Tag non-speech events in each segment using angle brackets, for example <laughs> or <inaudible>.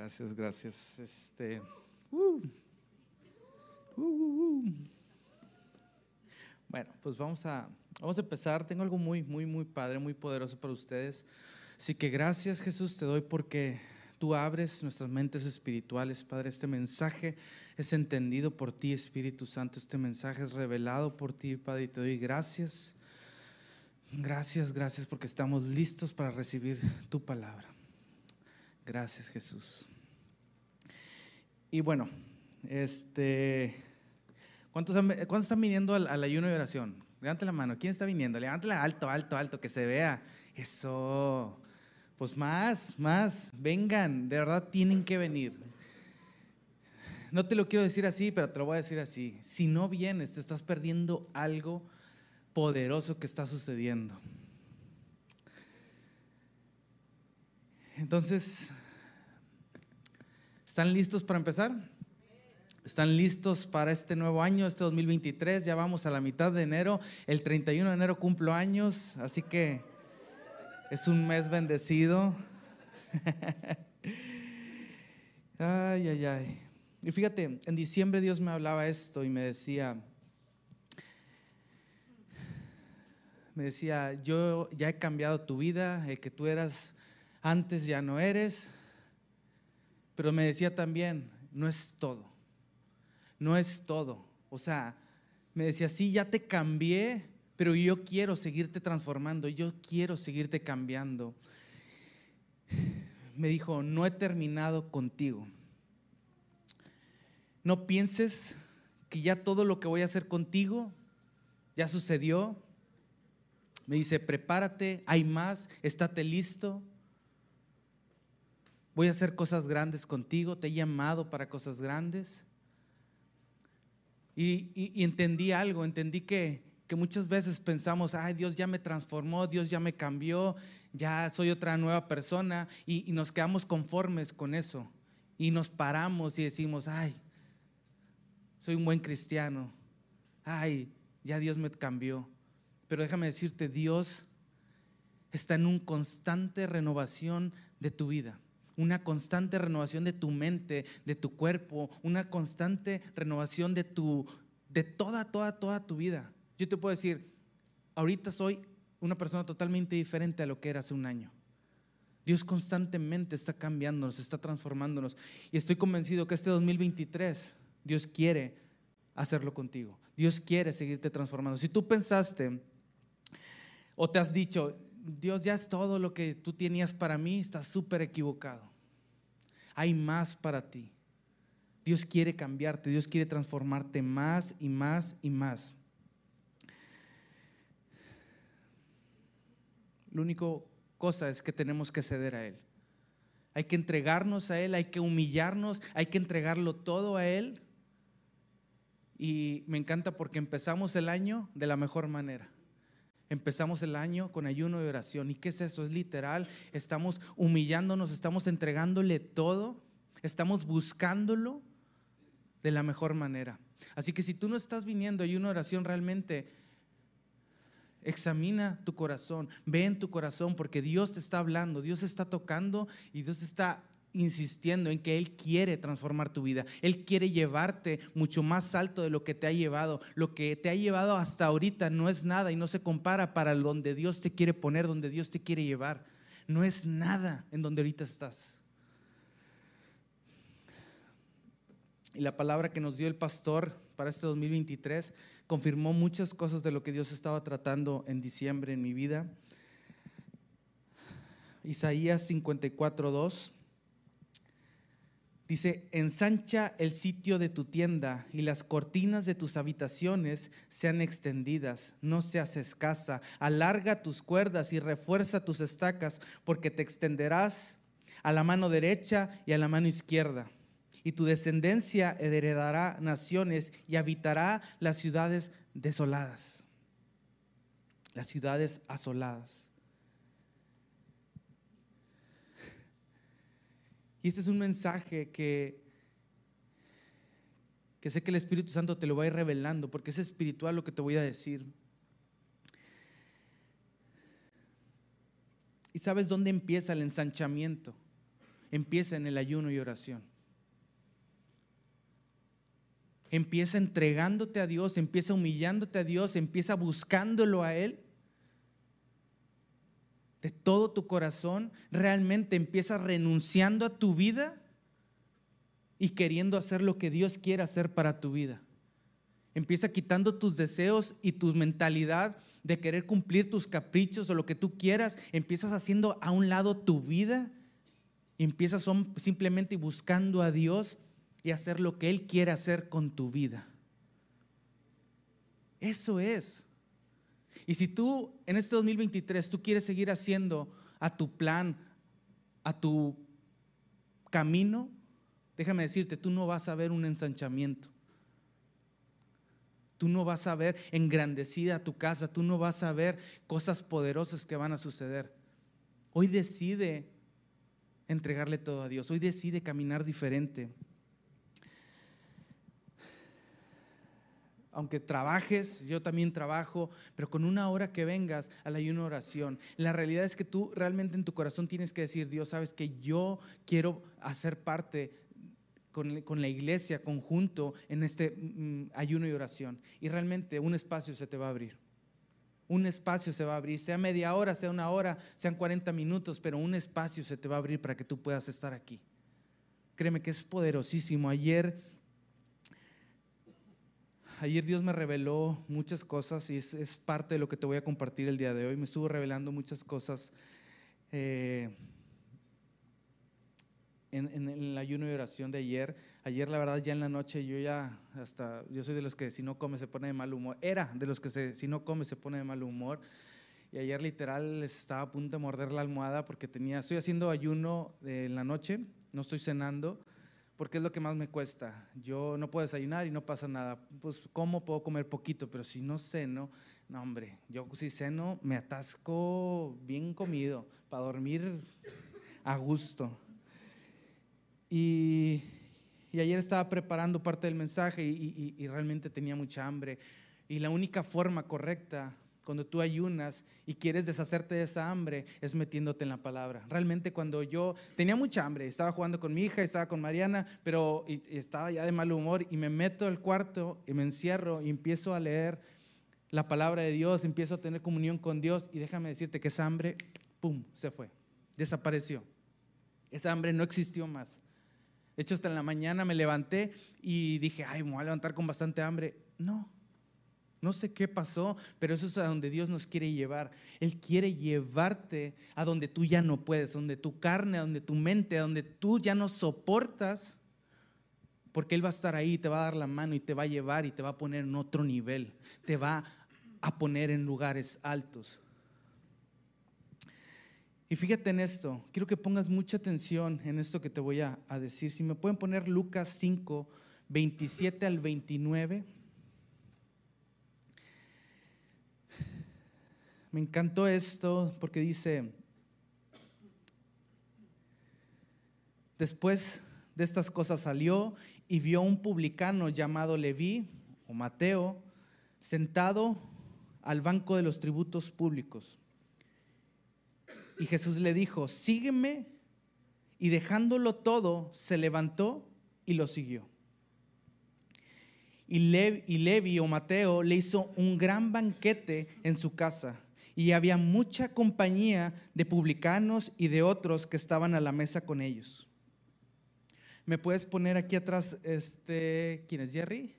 Gracias, gracias. Este, uh, uh, uh, bueno, pues vamos a, vamos a empezar. Tengo algo muy, muy, muy padre, muy poderoso para ustedes. Así que gracias Jesús te doy porque tú abres nuestras mentes espirituales, Padre. Este mensaje es entendido por ti, Espíritu Santo. Este mensaje es revelado por ti, Padre. Y te doy gracias. Gracias, gracias porque estamos listos para recibir tu palabra. Gracias Jesús. Y bueno, este, ¿cuántos, ¿cuántos están viniendo al, ayuno de oración? Levante la mano. ¿Quién está viniendo? Levántela alto, alto, alto, que se vea. Eso. Pues más, más. Vengan, de verdad tienen que venir. No te lo quiero decir así, pero te lo voy a decir así. Si no vienes, te estás perdiendo algo poderoso que está sucediendo. Entonces, ¿Están listos para empezar? ¿Están listos para este nuevo año, este 2023? Ya vamos a la mitad de enero. El 31 de enero cumplo años, así que es un mes bendecido. <laughs> ay, ay, ay. Y fíjate, en diciembre Dios me hablaba esto y me decía, me decía, yo ya he cambiado tu vida, el que tú eras antes ya no eres pero me decía también, no es todo, no es todo. O sea, me decía, sí, ya te cambié, pero yo quiero seguirte transformando, yo quiero seguirte cambiando. Me dijo, no he terminado contigo. No pienses que ya todo lo que voy a hacer contigo ya sucedió. Me dice, prepárate, hay más, estate listo. Voy a hacer cosas grandes contigo, te he llamado para cosas grandes. Y, entendí algo, entendí que, muchas veces pensamos, ay, Dios ya me transformó, Dios ya me cambió, ya soy otra nueva persona y, y nos quedamos conformes con eso. Y nos paramos y decimos, ay, soy un buen cristiano, ay, ya Dios me cambió. Pero déjame decirte, Dios está en una constante renovación de tu vida una constante renovación de tu mente, de tu cuerpo, una constante renovación de tu de toda toda toda tu vida. Yo te puedo decir, ahorita soy una persona totalmente diferente a lo que era hace un año. Dios constantemente está cambiándonos, está transformándonos y estoy convencido que este 2023 Dios quiere hacerlo contigo. Dios quiere seguirte transformando. Si tú pensaste o te has dicho, Dios ya es todo lo que tú tenías para mí, estás súper equivocado hay más para ti. Dios quiere cambiarte, Dios quiere transformarte más y más y más. La única cosa es que tenemos que ceder a Él. Hay que entregarnos a Él, hay que humillarnos, hay que entregarlo todo a Él. Y me encanta porque empezamos el año de la mejor manera. Empezamos el año con ayuno y oración. ¿Y qué es eso? Es literal. Estamos humillándonos, estamos entregándole todo, estamos buscándolo de la mejor manera. Así que si tú no estás viniendo ayuno y oración realmente, examina tu corazón, ve en tu corazón porque Dios te está hablando, Dios está tocando y Dios está insistiendo en que Él quiere transformar tu vida. Él quiere llevarte mucho más alto de lo que te ha llevado. Lo que te ha llevado hasta ahorita no es nada y no se compara para donde Dios te quiere poner, donde Dios te quiere llevar. No es nada en donde ahorita estás. Y la palabra que nos dio el pastor para este 2023 confirmó muchas cosas de lo que Dios estaba tratando en diciembre en mi vida. Isaías 54, 2. Dice, ensancha el sitio de tu tienda y las cortinas de tus habitaciones sean extendidas, no seas escasa, alarga tus cuerdas y refuerza tus estacas, porque te extenderás a la mano derecha y a la mano izquierda. Y tu descendencia heredará naciones y habitará las ciudades desoladas, las ciudades asoladas. Y este es un mensaje que, que sé que el Espíritu Santo te lo va a ir revelando, porque es espiritual lo que te voy a decir. ¿Y sabes dónde empieza el ensanchamiento? empieza en el ayuno y oración. Empieza entregándote a Dios, empieza humillándote a Dios, empieza buscándolo a Él. De todo tu corazón, realmente empieza renunciando a tu vida y queriendo hacer lo que Dios quiere hacer para tu vida. Empieza quitando tus deseos y tu mentalidad de querer cumplir tus caprichos o lo que tú quieras. Empiezas haciendo a un lado tu vida. Empiezas simplemente buscando a Dios y hacer lo que Él quiere hacer con tu vida. Eso es. Y si tú en este 2023 tú quieres seguir haciendo a tu plan, a tu camino, déjame decirte, tú no vas a ver un ensanchamiento. Tú no vas a ver engrandecida tu casa, tú no vas a ver cosas poderosas que van a suceder. Hoy decide entregarle todo a Dios, hoy decide caminar diferente. Aunque trabajes, yo también trabajo, pero con una hora que vengas a la ayuno oración. La realidad es que tú realmente en tu corazón tienes que decir, Dios, sabes que yo quiero hacer parte con, la iglesia conjunto en este mm, ayuno y oración. Y realmente un espacio se te va a abrir. Un espacio se va a abrir, sea media hora, sea una hora, sean 40 minutos, pero un espacio se te va a abrir para que tú puedas estar aquí. Créeme que es poderosísimo. Ayer, ayer Dios me reveló muchas cosas y es, parte de lo que te voy a compartir el día de hoy. Me estuvo revelando muchas cosas. Eh, en, el ayuno y oración de ayer. Ayer, la verdad, ya en la noche yo ya hasta, yo soy de los que si no come se pone de mal humor. Era de los que si no come se pone de mal humor. Y ayer literal estaba a punto de morder la almohada porque tenía, estoy haciendo ayuno en la noche, no estoy cenando, porque es lo que más me cuesta. Yo no puedo desayunar y no pasa nada. Pues como puedo comer poquito, pero si no ceno, no hombre, yo si ceno me atasco bien comido para dormir a gusto. Y, ayer estaba preparando parte del mensaje y, realmente tenía mucha hambre. Y la única forma correcta cuando tú ayunas y quieres deshacerte de esa hambre es metiéndote en la palabra. Realmente cuando yo tenía mucha hambre, estaba jugando con mi hija, estaba con Mariana, pero estaba ya de mal humor y me meto al cuarto y me encierro y empiezo a leer la palabra de Dios, empiezo a tener comunión con Dios y déjame decirte que esa hambre, ¡pum!, se fue, desapareció. Esa hambre no existió más. De hecho, hasta en la mañana me levanté y dije, ay, me voy a levantar con bastante hambre. No, no sé qué pasó, pero eso es a donde Dios nos quiere llevar. Él quiere llevarte a donde tú ya no puedes, donde tu carne, a donde tu mente, a donde tú ya no soportas, porque Él va a estar ahí, te va a dar la mano y te va a llevar y te va a poner en otro nivel, te va a poner en lugares altos. Y fíjate en esto, quiero que pongas mucha atención en esto que te voy a, decir. Si me pueden poner Lucas 5, 27 al 29. Me encantó esto porque dice, después de estas cosas salió y vio un publicano llamado Leví o Mateo sentado al banco de los tributos públicos. Y Jesús le dijo, sígueme. Y dejándolo todo, se levantó y lo siguió. Y, Levi, o Mateo le hizo un gran banquete en su casa. Y había mucha compañía de publicanos y de otros que estaban a la mesa con ellos. ¿Me puedes poner aquí atrás, este, quién es Jerry?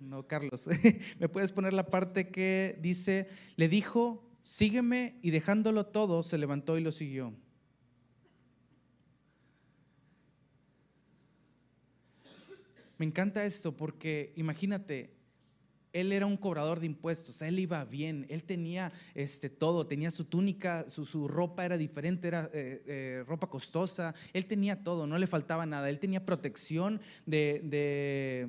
No, Carlos. <laughs> ¿Me puedes poner la parte que dice, le dijo sígueme y dejándolo todo, se levantó y lo siguió. Me encanta esto porque imagínate, él era un cobrador de impuestos, él iba bien, él tenía este, todo, tenía su túnica, su, ropa era diferente, era eh, eh, ropa costosa, él tenía todo, no le faltaba nada, él tenía protección de,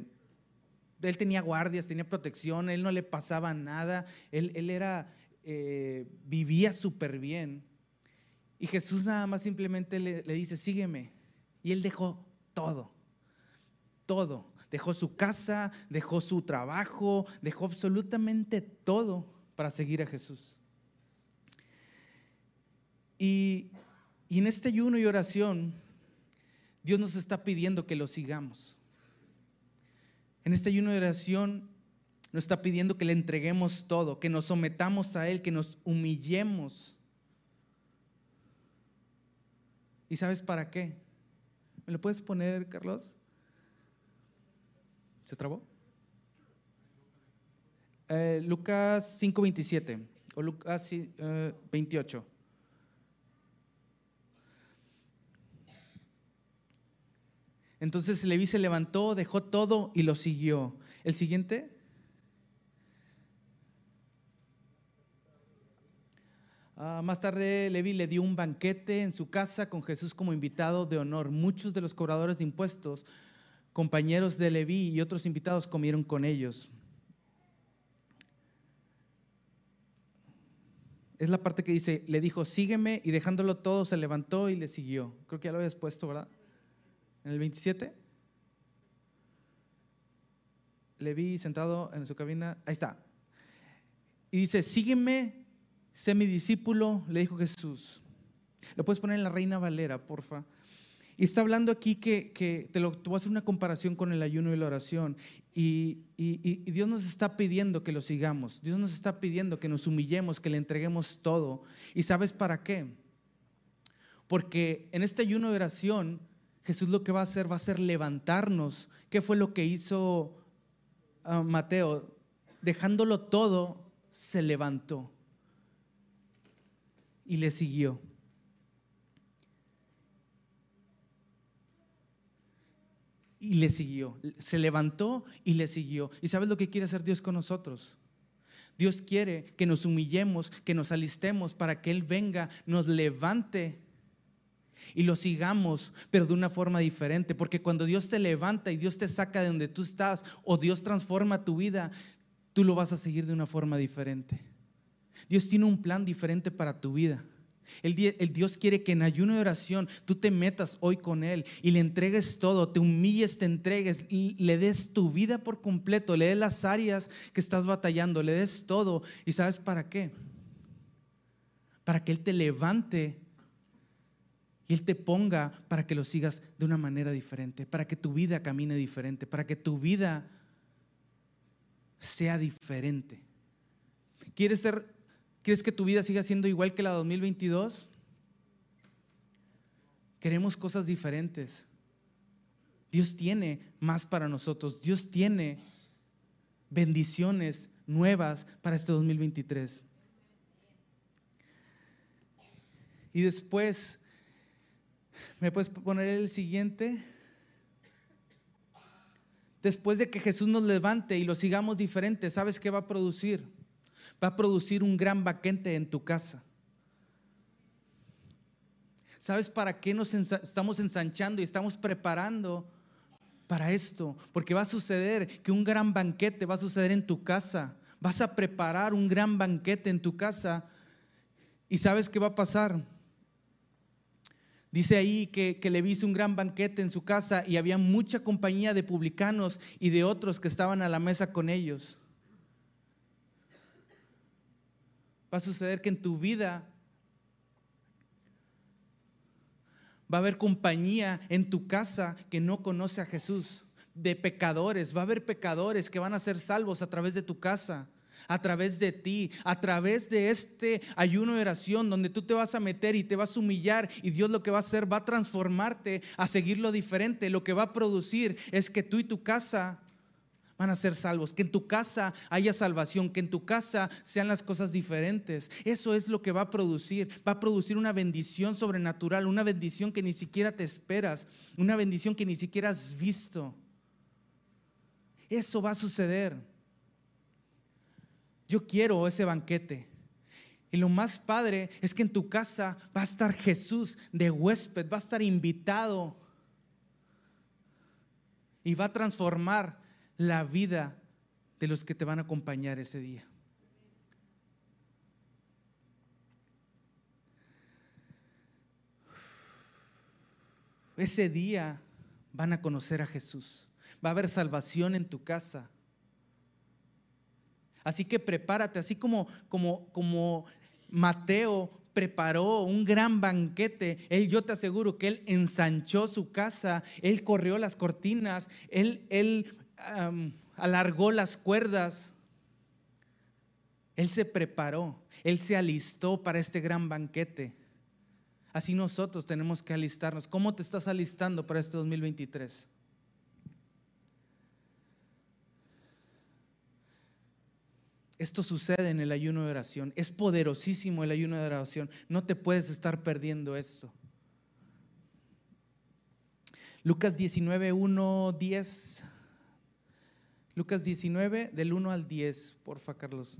él tenía guardias, tenía protección, él no le pasaba nada, él, él era eh, vivía súper bien. Y Jesús nada más simplemente le, dice, sígueme. Y él dejó todo, todo. Dejó su casa, dejó su trabajo, dejó absolutamente todo para seguir a Jesús. Y, Y en este ayuno y oración, Dios nos está pidiendo que lo sigamos. En este ayuno y oración nos está pidiendo que le entreguemos todo, que nos sometamos a Él, que nos humillemos. ¿Y sabes para qué? ¿Me lo puedes poner, Carlos? ¿Se trabó? Eh, Lucas 5:27 o Lucas 28. Eh, Entonces Leví se levantó, dejó todo y lo siguió. El siguiente. Ah, más tarde Levi le dio un banquete en su casa con Jesús como invitado de honor. Muchos de los cobradores de impuestos, compañeros de Leví y otros invitados comieron con ellos. Es la parte que dice, le dijo, sígueme y dejándolo todo se levantó y le siguió. Creo que ya lo habías puesto, ¿verdad? En el 27. Le vi sentado en su cabina. Ahí está. Y dice, sígueme, sé mi discípulo, le dijo Jesús. Lo puedes poner en la Reina Valera, porfa. Y está hablando aquí que, te, lo, te voy a hacer una comparación con el ayuno y la oración. Y, y, Dios nos está pidiendo que lo sigamos. Dios nos está pidiendo que nos humillemos, que le entreguemos todo. ¿Y sabes para qué? Porque en este ayuno y oración Jesús lo que va a hacer va a ser levantarnos. ¿Qué fue lo que hizo ah, Mateo? Dejándolo todo, se levantó y le siguió. Y le siguió. Se levantó y le siguió. ¿Y sabes lo que quiere hacer Dios con nosotros? Dios quiere que nos humillemos, que nos alistemos para que Él venga, nos levante y lo sigamos, pero de una forma diferente. Porque cuando Dios te levanta y Dios te saca de donde tú estás o Dios transforma tu vida, tú lo vas a seguir de una forma diferente. Dios tiene un plan diferente para tu vida. El, Dios quiere que en ayuno y oración tú te metas hoy con Él y le entregues todo, te humilles, te entregues, le des tu vida por completo, le des las áreas que estás batallando, le des todo. ¿Y sabes para qué? Para que Él te levante y Él te ponga para que lo sigas de una manera diferente, para que tu vida camine diferente, para que tu vida sea diferente. ¿Quieres ser, quieres que tu vida siga siendo igual que la 2022? Queremos cosas diferentes. Dios tiene más para nosotros. Dios tiene bendiciones nuevas para este 2023. Y después ¿Me puedes poner el siguiente? Después de que Jesús nos levante y lo sigamos diferente, ¿sabes qué va a producir? Va a producir un gran banquete en tu casa. ¿Sabes para qué nos estamos ensanchando y estamos preparando para esto? Porque va a suceder que un gran banquete va a suceder en tu casa. Vas a preparar un gran banquete en tu casa. ¿Y sabes qué va a pasar? Dice ahí que, le viste un gran banquete en su casa y había mucha compañía de publicanos y de otros que estaban a la mesa con ellos. Va a suceder que en tu vida va a haber compañía en tu casa que no conoce a Jesús, de pecadores. Va a haber pecadores que van a ser salvos a través de tu casa a través de ti, a través de este ayuno de oración donde tú te vas a meter y te vas a humillar y Dios lo que va a hacer va a transformarte a seguir lo diferente. Lo que va a producir es que tú y tu casa van a ser salvos, que en tu casa haya salvación, que en tu casa sean las cosas diferentes. Eso es lo que va a producir, va a producir una bendición sobrenatural, una bendición que ni siquiera te esperas, una bendición que ni siquiera has visto. Eso va a suceder. Yo quiero ese banquete. Y lo más padre es que en tu casa va a estar Jesús de huésped, va a estar invitado y va a transformar la vida de los que te van a acompañar ese día. Ese día van a conocer a Jesús. Va a haber salvación en tu casa. Así que prepárate, así como, como, como Mateo preparó un gran banquete. Él, yo te aseguro que él ensanchó su casa, él corrió las cortinas, él, él alargó las cuerdas. Él se preparó, él se alistó para este gran banquete. Así nosotros tenemos que alistarnos. ¿Cómo te estás alistando para este 2023? Esto sucede en el ayuno de oración. Es poderosísimo el ayuno de oración. No te puedes estar perdiendo esto. Lucas 19, 1, 10. Lucas 19, del 1 al 10, porfa, Carlos.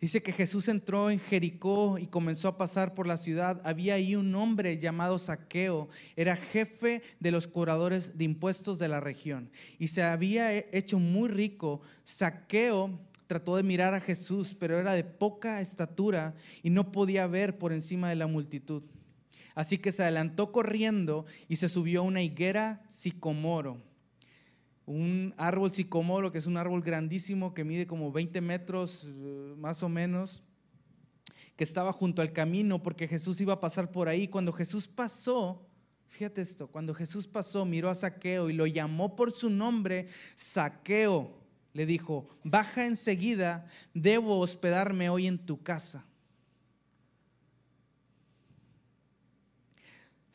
Dice que Jesús entró en Jericó y comenzó a pasar por la ciudad. Había ahí un hombre llamado Saqueo, era jefe de los curadores de impuestos de la región y se había hecho muy rico. Saqueo trató de mirar a Jesús, pero era de poca estatura y no podía ver por encima de la multitud. Así que se adelantó corriendo y se subió a una higuera sicomoro un árbol sicomoro, que es un árbol grandísimo que mide como 20 metros eh, más o menos, que estaba junto al camino porque Jesús iba a pasar por ahí. Cuando Jesús pasó, fíjate esto, cuando Jesús pasó, miró a Saqueo y lo llamó por su nombre, Saqueo, le dijo, baja enseguida, debo hospedarme hoy en tu casa.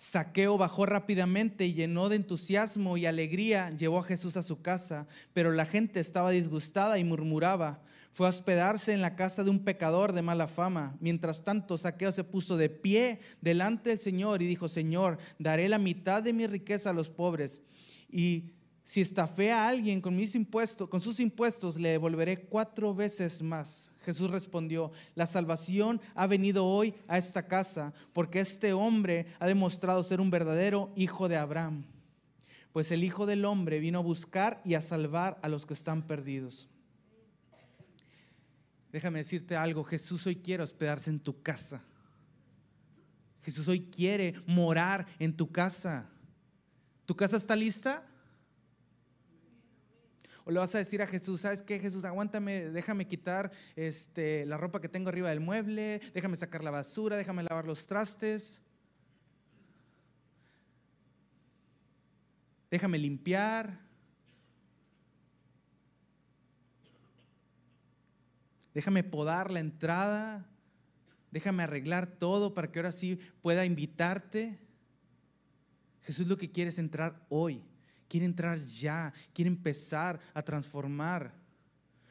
Saqueo bajó rápidamente y llenó de entusiasmo y alegría, llevó a Jesús a su casa, pero la gente estaba disgustada y murmuraba. Fue a hospedarse en la casa de un pecador de mala fama. Mientras tanto, Saqueo se puso de pie delante del Señor y dijo, Señor, daré la mitad de mi riqueza a los pobres. Y si estafé a alguien con mis impuestos, con sus impuestos, le devolveré cuatro veces más. Jesús respondió, la salvación ha venido hoy a esta casa porque este hombre ha demostrado ser un verdadero hijo de Abraham. Pues el Hijo del Hombre vino a buscar y a salvar a los que están perdidos. Déjame decirte algo, Jesús hoy quiere hospedarse en tu casa. Jesús hoy quiere morar en tu casa. ¿Tu casa está lista? O le vas a decir a Jesús, ¿sabes qué, Jesús? Aguántame, déjame quitar este, la ropa que tengo arriba del mueble, déjame sacar la basura, déjame lavar los trastes. Déjame limpiar. Déjame podar la entrada. Déjame arreglar todo para que ahora sí pueda invitarte. Jesús lo que quiere es entrar hoy quiere entrar ya, quiere empezar a transformar.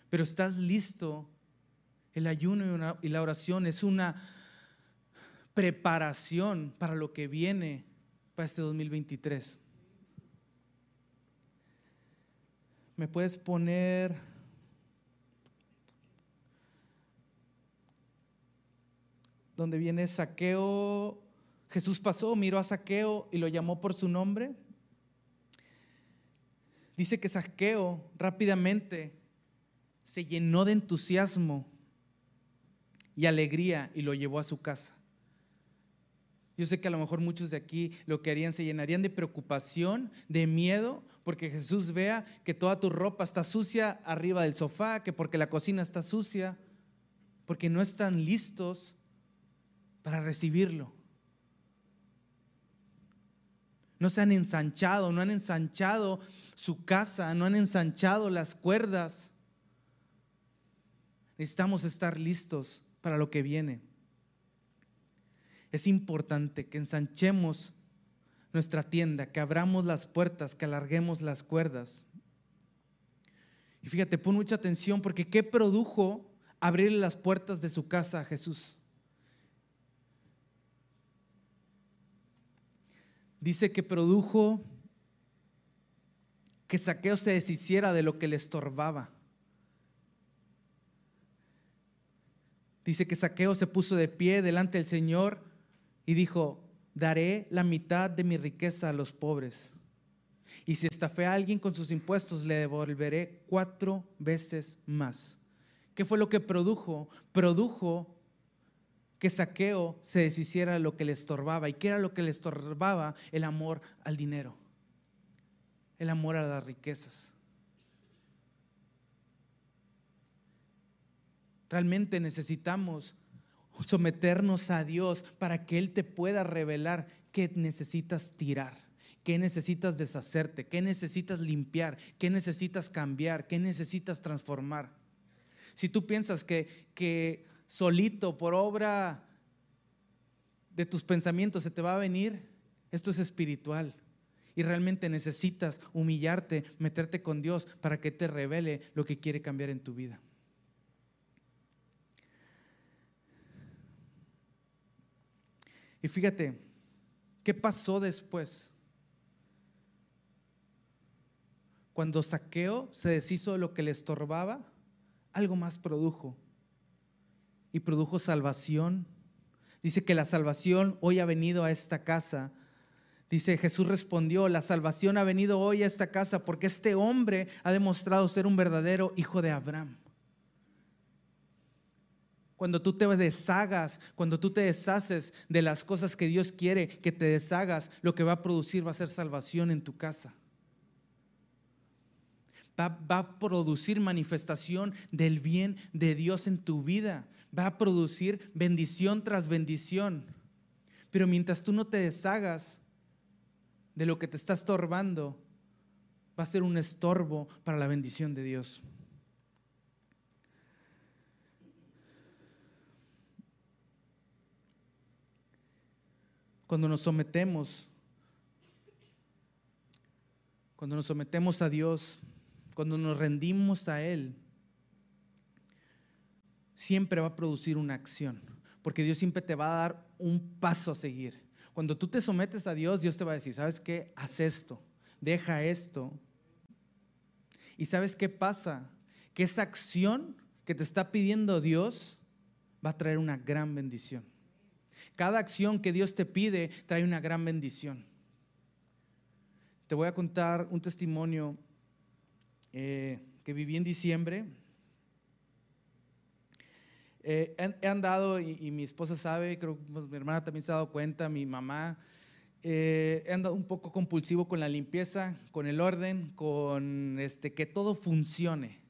Pero estás listo. El ayuno y la oración es una preparación para lo que viene para este 2023. ¿Me puedes poner donde viene Saqueo? Jesús pasó, miró a Saqueo y lo llamó por su nombre. Dice que Saqueo rápidamente se llenó de entusiasmo y alegría y lo llevó a su casa. Yo sé que a lo mejor muchos de aquí lo que harían se llenarían de preocupación, de miedo, porque Jesús vea que toda tu ropa está sucia arriba del sofá, que porque la cocina está sucia, porque no están listos para recibirlo no se han ensanchado, no han ensanchado su casa, no han ensanchado las cuerdas. Necesitamos estar listos para lo que viene. Es importante que ensanchemos nuestra tienda, que abramos las puertas, que alarguemos las cuerdas. Y fíjate, pon mucha atención porque ¿qué produjo abrirle las puertas de su casa a Jesús? Dice que produjo que Saqueo se deshiciera de lo que le estorbaba. Dice que Saqueo se puso de pie delante del Señor y dijo, daré la mitad de mi riqueza a los pobres. Y si estafé a alguien con sus impuestos, le devolveré cuatro veces más. ¿Qué fue lo que produjo? Produjo que Saqueo se deshiciera de lo que le estorbaba. ¿Y qué era lo que le estorbaba? El amor al dinero, el amor a las riquezas. Realmente necesitamos someternos a Dios para que Él te pueda revelar qué necesitas tirar, qué necesitas deshacerte, qué necesitas limpiar, qué necesitas cambiar, qué necesitas transformar. Si tú piensas que, que solito, por obra de tus pensamientos, se te va a venir, esto es espiritual. Y realmente necesitas humillarte, meterte con Dios para que te revele lo que quiere cambiar en tu vida. Y fíjate, ¿qué pasó después? Cuando Saqueo se deshizo de lo que le estorbaba, algo más produjo. Y produjo salvación. Dice que la salvación hoy ha venido a esta casa. Dice, Jesús respondió, la salvación ha venido hoy a esta casa porque este hombre ha demostrado ser un verdadero hijo de Abraham cuando tú te deshagas, cuando tú te deshaces de las cosas que Dios quiere que te deshagas, lo que va a producir va a ser salvación en tu casa. Va, a producir manifestación del bien de Dios en tu vida. Va a producir bendición tras bendición. Pero mientras tú no te deshagas de lo que te está estorbando, va a ser un estorbo para la bendición de Dios. cuando nos sometemos, cuando nos sometemos a Dios, cuando nos rendimos a Él, siempre va a producir una acción, porque Dios siempre te va a dar un paso a seguir. Cuando tú te sometes a Dios, Dios te va a decir, ¿sabes qué? Haz esto, deja esto. ¿Y sabes qué pasa? Que esa acción que te está pidiendo Dios va a traer una gran bendición. Cada acción que Dios te pide trae una gran bendición. Te voy a contar un testimonio eh, que viví en diciembre. Eh, he, andado, y, mi esposa sabe, creo que pues, mi hermana también se ha dado cuenta, mi mamá, eh, he andado un poco compulsivo con la limpieza, con el orden, con este, que todo funcione.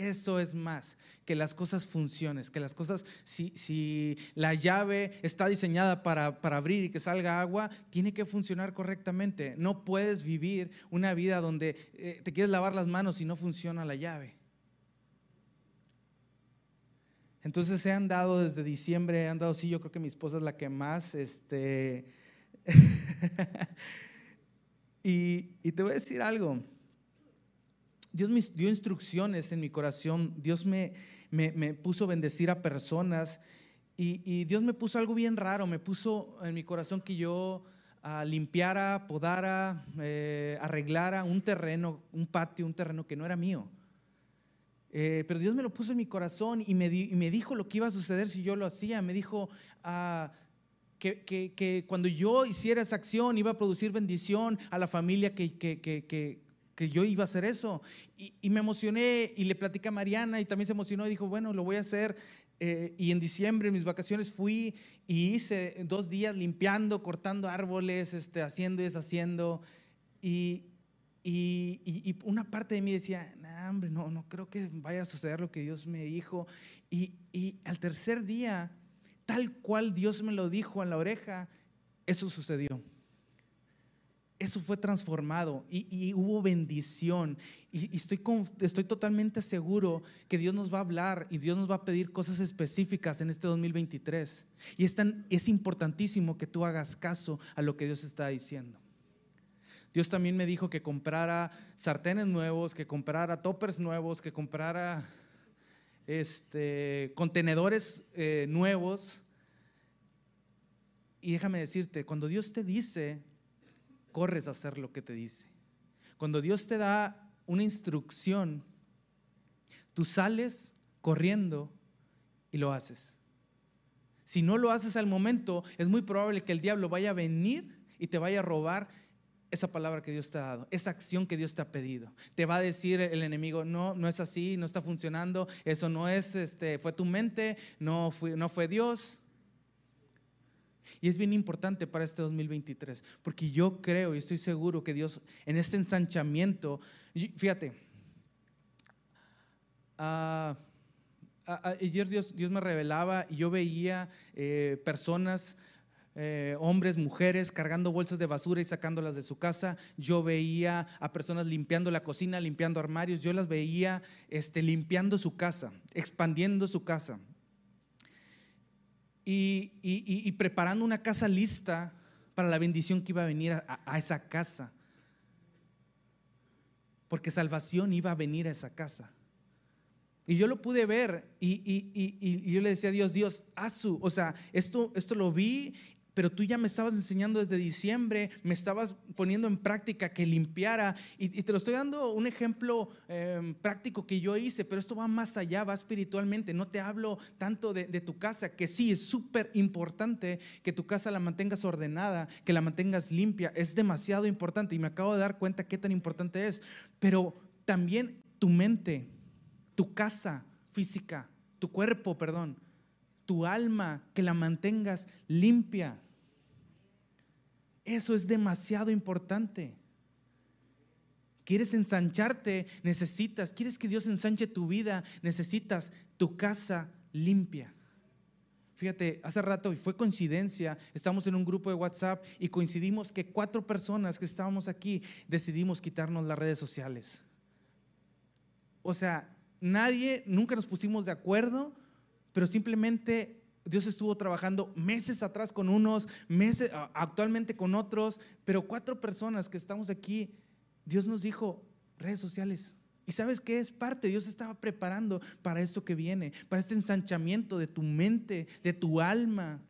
Eso es más, que las cosas funcionen, que las cosas, si, si la llave está diseñada para, para, abrir y que salga agua, tiene que funcionar correctamente. No puedes vivir una vida donde eh, te quieres lavar las manos y no funciona la llave. Entonces he andado desde diciembre, he andado, sí, yo creo que mi esposa es la que más, este, <laughs> y, y te voy a decir algo. Dios me dio instrucciones en mi corazón, Dios me, me, puso a bendecir a personas y, Dios me puso algo bien raro, me puso en mi corazón que yo ah, limpiara, podara, eh, arreglara un terreno, un patio, un terreno que no era mío. Eh, pero Dios me lo puso en mi corazón y me, me, dijo lo que iba a suceder si yo lo hacía. Me dijo ah, que, que, que, cuando yo hiciera esa acción iba a producir bendición a la familia que, que, que yo iba a hacer eso. Y, me emocioné y le platicé a Mariana y también se emocionó y dijo, bueno, lo voy a hacer. Eh, y en diciembre, mis vacaciones, fui y hice dos días limpiando, cortando árboles, este, haciendo y deshaciendo. Y, y, y, una parte de mí decía, hombre, no, no creo que vaya a suceder lo que Dios me dijo. Y, y al tercer día, tal cual Dios me lo dijo en la oreja, eso sucedió eso fue transformado y, hubo bendición. Y, estoy, estoy totalmente seguro que Dios nos va a hablar y Dios nos va a pedir cosas específicas en este 2023. Y es, es importantísimo que tú hagas caso a lo que Dios está diciendo. Dios también me dijo que comprara sartenes nuevos, que comprara toppers nuevos, que comprara este, contenedores eh, nuevos. Y déjame decirte, cuando Dios te dice corres a hacer lo que te dice. Cuando Dios te da una instrucción, tú sales corriendo y lo haces. Si no lo haces al momento, es muy probable que el diablo vaya a venir y te vaya a robar esa palabra que Dios te ha dado, esa acción que Dios te ha pedido. Te va a decir el enemigo, no, no es así, no está funcionando, eso no es, este, fue tu mente, no fue, no fue Dios. Y es bien importante para este 2023, porque yo creo y estoy seguro que Dios en este ensanchamiento, fíjate, ah, ayer Dios, Dios me revelaba y yo veía eh, personas, eh, hombres, mujeres, cargando bolsas de basura y sacándolas de su casa. Yo veía a personas limpiando la cocina, limpiando armarios. Yo las veía este, limpiando su casa, expandiendo su casa. Y, preparando una casa lista para la bendición que iba a venir a esa casa. Porque salvación iba a venir a esa casa. Y yo lo pude ver y, yo le decía a Dios, Dios, su, o sea, esto, esto lo vi, pero tú ya me estabas enseñando desde diciembre, me estabas poniendo en práctica que limpiara. Y, te lo estoy dando un ejemplo em, práctico que yo hice, pero esto va más allá, va espiritualmente. No te hablo tanto de, de tu casa, que sí, es súper importante que tu casa la mantengas ordenada, que la mantengas limpia. Es demasiado importante y me acabo de dar cuenta qué tan importante es. Pero también tu mente tu casa física, tu cuerpo, perdón, tu alma, que la mantengas limpia. Eso es demasiado importante. ¿Quieres ensancharte? Necesitas. ¿Quieres que Dios ensanche tu vida? Necesitas tu casa limpia. Fíjate, hace rato, y fue coincidencia, estamos en un grupo de WhatsApp y coincidimos que cuatro personas que estábamos aquí decidimos quitarnos las redes sociales. O sea, nadie, nunca nos pusimos de acuerdo, pero simplemente Dios estuvo trabajando meses atrás con unos, meses actualmente con otros, pero cuatro personas que estamos aquí, Dios nos dijo, redes sociales. ¿Y sabes qué es parte? Dios estaba preparando para esto que viene, para este ensanchamiento de tu mente, de tu alma.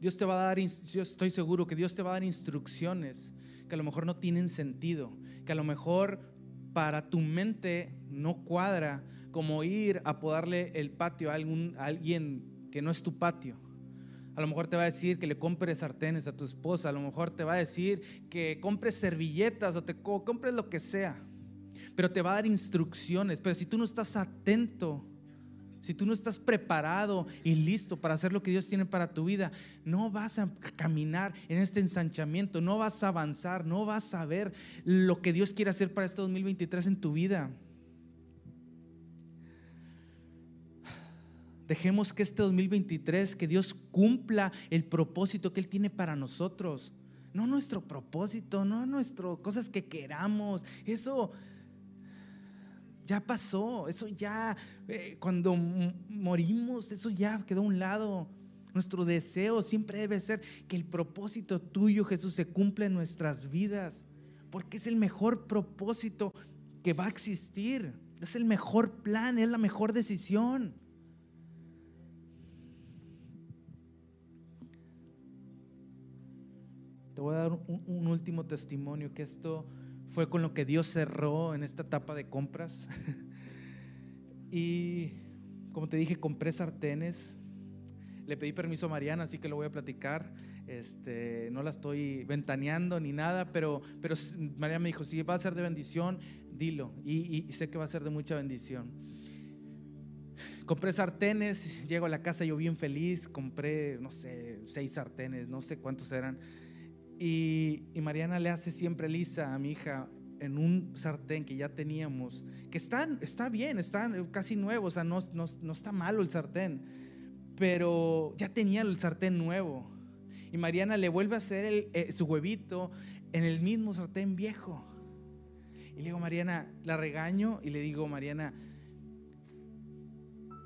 Dios te va a dar, yo estoy seguro que Dios te va a dar instrucciones que a lo mejor no tienen sentido, que a lo mejor para tu mente no cuadra como ir a podarle el patio a, algún, alguien que no es tu patio. A lo mejor te va a decir que le compres sartenes a tu esposa, a lo mejor te va a decir que compres servilletas o te compres lo que sea, pero te va a dar instrucciones. Pero si tú no estás atento, si tú no estás preparado y listo para hacer lo que Dios tiene para tu vida, no vas a caminar en este ensanchamiento, no vas a avanzar, no vas a ver lo que Dios quiere hacer para este 2023 en tu vida. Dejemos que este 2023, que Dios cumpla el propósito que Él tiene para nosotros. No nuestro propósito, no nuestro cosas que queramos. Eso ya pasó, eso ya, eh, cuando morimos, eso ya quedó a un lado. Nuestro deseo siempre debe ser que el propósito tuyo, Jesús, se cumpla en nuestras vidas, porque es el mejor propósito que va a existir, es el mejor plan, es la mejor decisión. Te voy a dar un último testimonio que esto fue con lo que Dios cerró en esta etapa de compras. <laughs> y como te dije, compré sartenes. Le pedí permiso a Mariana, así que lo voy a platicar. Este, no la estoy ventaneando ni nada, pero, pero Mariana me dijo, si va a ser de bendición, dilo. Y, y sé que va a ser de mucha bendición. Compré sartenes, llego a la casa yo bien feliz, compré, no sé, seis sartenes, no sé cuántos eran y, Mariana le hace siempre lisa a mi hija en un sartén que ya teníamos, que está, está bien, está casi nuevo, o sea, no, no, está malo el sartén, pero ya tenía el sartén nuevo. Y Mariana le vuelve a hacer eh, su huevito en el mismo sartén viejo. Y le digo, Mariana, la regaño y le digo, Mariana,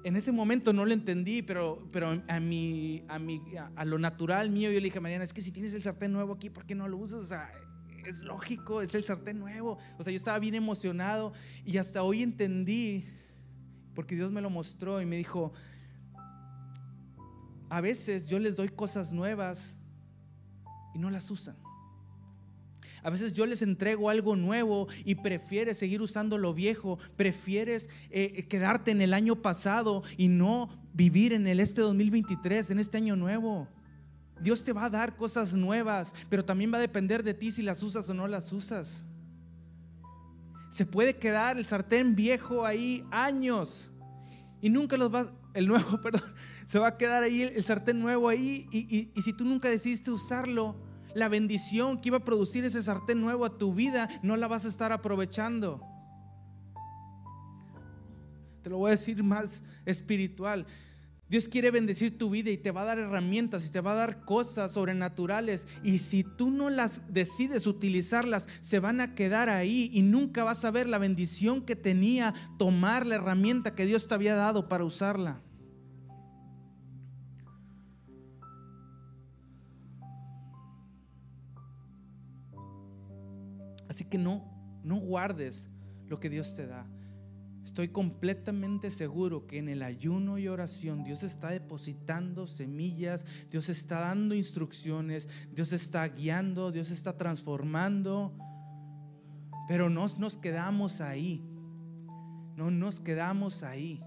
en ese momento no lo entendí, pero, pero a, mi, a, a, lo natural mío yo le dije Mariana, es que si tienes el sartén nuevo aquí, ¿por qué no lo usas? O sea, es lógico, es el sartén nuevo. O sea, yo estaba bien emocionado y hasta hoy entendí, porque Dios me lo mostró y me dijo, a veces yo les doy cosas nuevas y no las usan. A veces yo les entrego algo nuevo y prefieres seguir usando lo viejo, prefieres eh, quedarte en el año pasado y no vivir en el este 2023, en este año nuevo. Dios te va a dar cosas nuevas, pero también va a depender de ti si las usas o no las usas. Se puede quedar el sartén viejo ahí años y nunca los vas, el nuevo, <laughs> perdón, se va a quedar ahí el, sartén nuevo ahí y, y si tú nunca decidiste usarlo, la bendición que iba a producir ese sartén nuevo a tu vida, no la vas a estar aprovechando. Te lo voy a decir más espiritual. Dios quiere bendecir tu vida y te va a dar herramientas y te va a dar cosas sobrenaturales. Y si tú no las decides utilizarlas, se van a quedar ahí y nunca vas a ver la bendición que tenía tomar la herramienta que Dios te había dado para usarla. Que no, no guardes lo que Dios te da. Estoy completamente seguro que en el ayuno y oración Dios está depositando semillas, Dios está dando instrucciones, Dios está guiando, Dios está transformando. Pero no nos quedamos ahí. No nos quedamos ahí.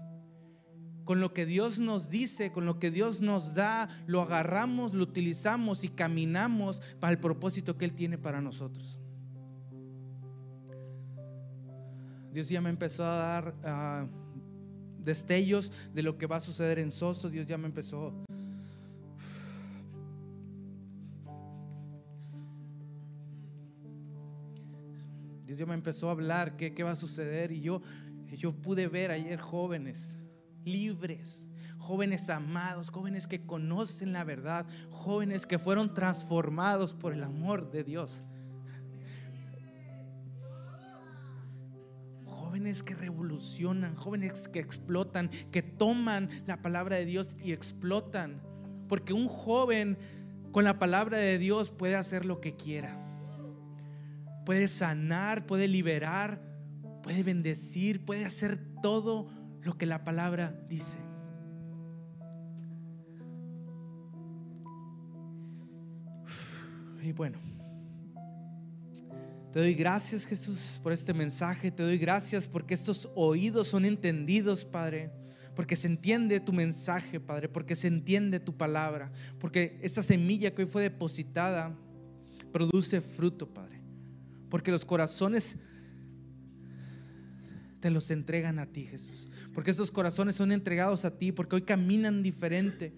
Con lo que Dios nos dice, con lo que Dios nos da, lo agarramos, lo utilizamos y caminamos para el propósito que Él tiene para nosotros. Dios ya me empezó a dar ah, destellos de lo que va a suceder en Soso. Dios ya me empezó. Dios ya me empezó a hablar qué, qué va a suceder y yo, yo pude ver ayer jóvenes libres, jóvenes amados, jóvenes que conocen la verdad, jóvenes que fueron transformados por el amor de Dios. Jóvenes que revolucionan, jóvenes que explotan, que toman la palabra de Dios y explotan. Porque un joven con la palabra de Dios puede hacer lo que quiera. Puede sanar, puede liberar, puede bendecir, puede hacer todo lo que la palabra dice. Y bueno. Te doy gracias Jesús por este mensaje. Te doy gracias porque estos oídos son entendidos, Padre. Porque se entiende tu mensaje, Padre. Porque se entiende tu palabra. Porque esta semilla que hoy fue depositada produce fruto, Padre. Porque los corazones te los entregan a ti, Jesús. Porque estos corazones son entregados a ti. Porque hoy caminan diferente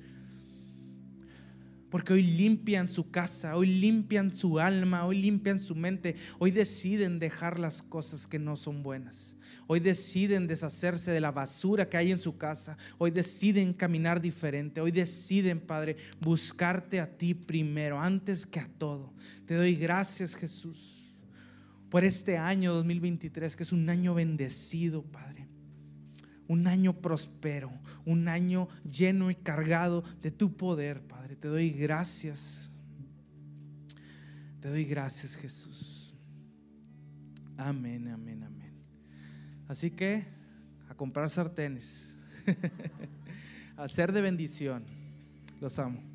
porque hoy limpian su casa, hoy limpian su alma, hoy limpian su mente, hoy deciden dejar las cosas que no son buenas. Hoy deciden deshacerse de la basura que hay en su casa. Hoy deciden caminar diferente. Hoy deciden, Padre, buscarte a ti primero, antes que a todo. Te doy gracias, Jesús, por este año 2023, que es un año bendecido, Padre un año próspero, un año lleno y cargado de tu poder, Padre. Te doy gracias. Te doy gracias, Jesús. Amén, amén, amén. Así que a comprar sartenes, <laughs> a ser de bendición. Los amo.